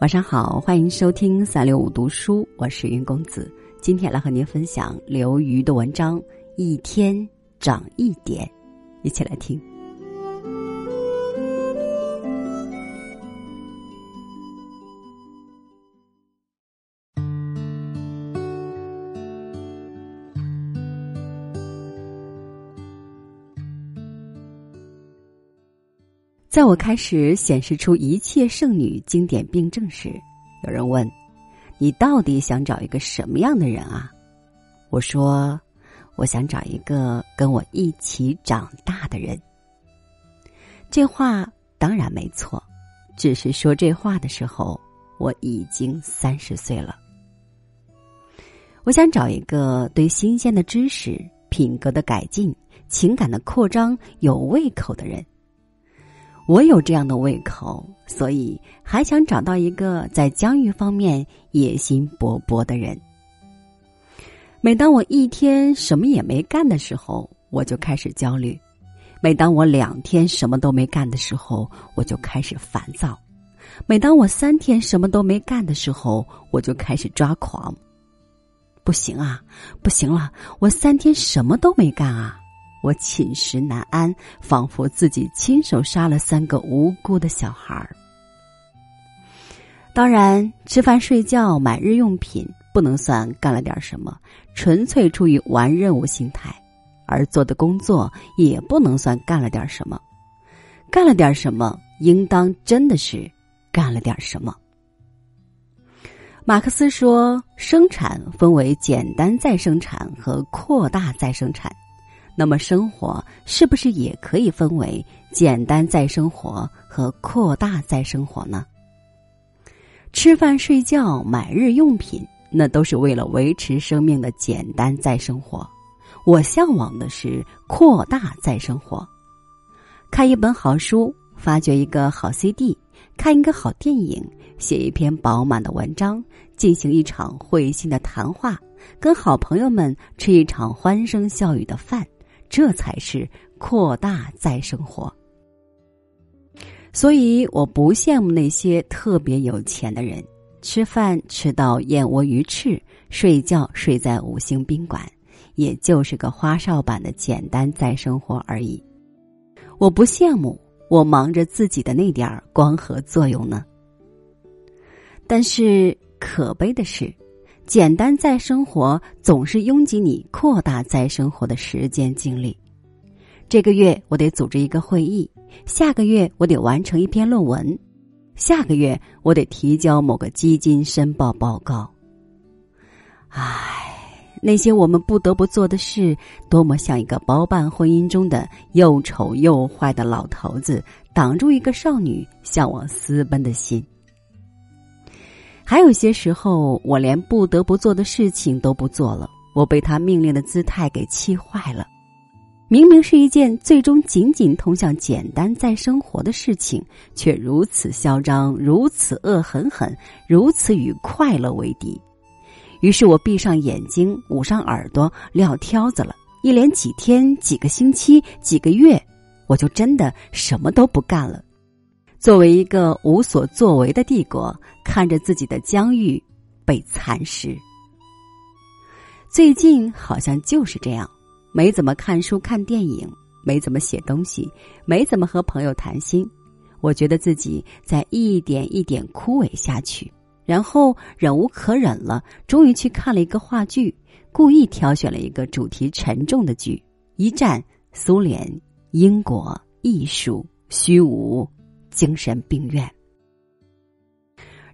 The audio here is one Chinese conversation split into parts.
晚上好，欢迎收听三六五读书，我是云公子。今天来和您分享刘瑜的文章《一天长一点》，一起来听。在我开始显示出一切剩女经典病症时，有人问：“你到底想找一个什么样的人啊？”我说：“我想找一个跟我一起长大的人。”这话当然没错，只是说这话的时候我已经三十岁了。我想找一个对新鲜的知识、品格的改进、情感的扩张有胃口的人。我有这样的胃口，所以还想找到一个在疆域方面野心勃勃的人。每当我一天什么也没干的时候，我就开始焦虑；每当我两天什么都没干的时候，我就开始烦躁；每当我三天什么都没干的时候，我就开始抓狂。不行啊，不行了，我三天什么都没干啊！我寝食难安，仿佛自己亲手杀了三个无辜的小孩儿。当然，吃饭、睡觉、买日用品不能算干了点什么，纯粹出于玩任务心态；而做的工作也不能算干了点什么，干了点什么，应当真的是干了点什么。马克思说，生产分为简单再生产和扩大再生产。那么，生活是不是也可以分为简单再生活和扩大再生活呢？吃饭、睡觉、买日用品，那都是为了维持生命的简单再生活。我向往的是扩大再生活。看一本好书，发掘一个好 CD，看一个好电影，写一篇饱满的文章，进行一场会心的谈话，跟好朋友们吃一场欢声笑语的饭。这才是扩大再生活，所以我不羡慕那些特别有钱的人，吃饭吃到燕窝鱼翅，睡觉睡在五星宾馆，也就是个花哨版的简单再生活而已。我不羡慕我忙着自己的那点儿光合作用呢。但是可悲的是。简单再生活总是拥挤你扩大再生活的时间精力。这个月我得组织一个会议，下个月我得完成一篇论文，下个月我得提交某个基金申报报告。唉，那些我们不得不做的事，多么像一个包办婚姻中的又丑又坏的老头子，挡住一个少女向往私奔的心。还有些时候，我连不得不做的事情都不做了，我被他命令的姿态给气坏了。明明是一件最终仅仅通向简单再生活的事情，却如此嚣张，如此恶狠狠，如此与快乐为敌。于是我闭上眼睛，捂上耳朵，撂挑子了。一连几天、几个星期、几个月，我就真的什么都不干了。作为一个无所作为的帝国，看着自己的疆域被蚕食。最近好像就是这样，没怎么看书看电影，没怎么写东西，没怎么和朋友谈心。我觉得自己在一点一点枯萎下去，然后忍无可忍了，终于去看了一个话剧，故意挑选了一个主题沉重的剧：一战、苏联、英国、艺术、虚无。精神病院，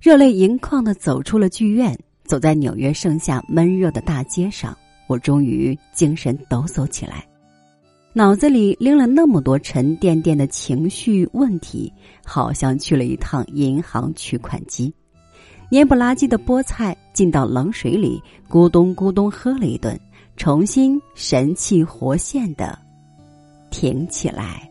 热泪盈眶的走出了剧院，走在纽约盛夏闷热的大街上，我终于精神抖擞起来，脑子里拎了那么多沉甸甸的情绪问题，好像去了一趟银行取款机，蔫不拉几的菠菜进到冷水里，咕咚咕咚喝了一顿，重新神气活现的挺起来。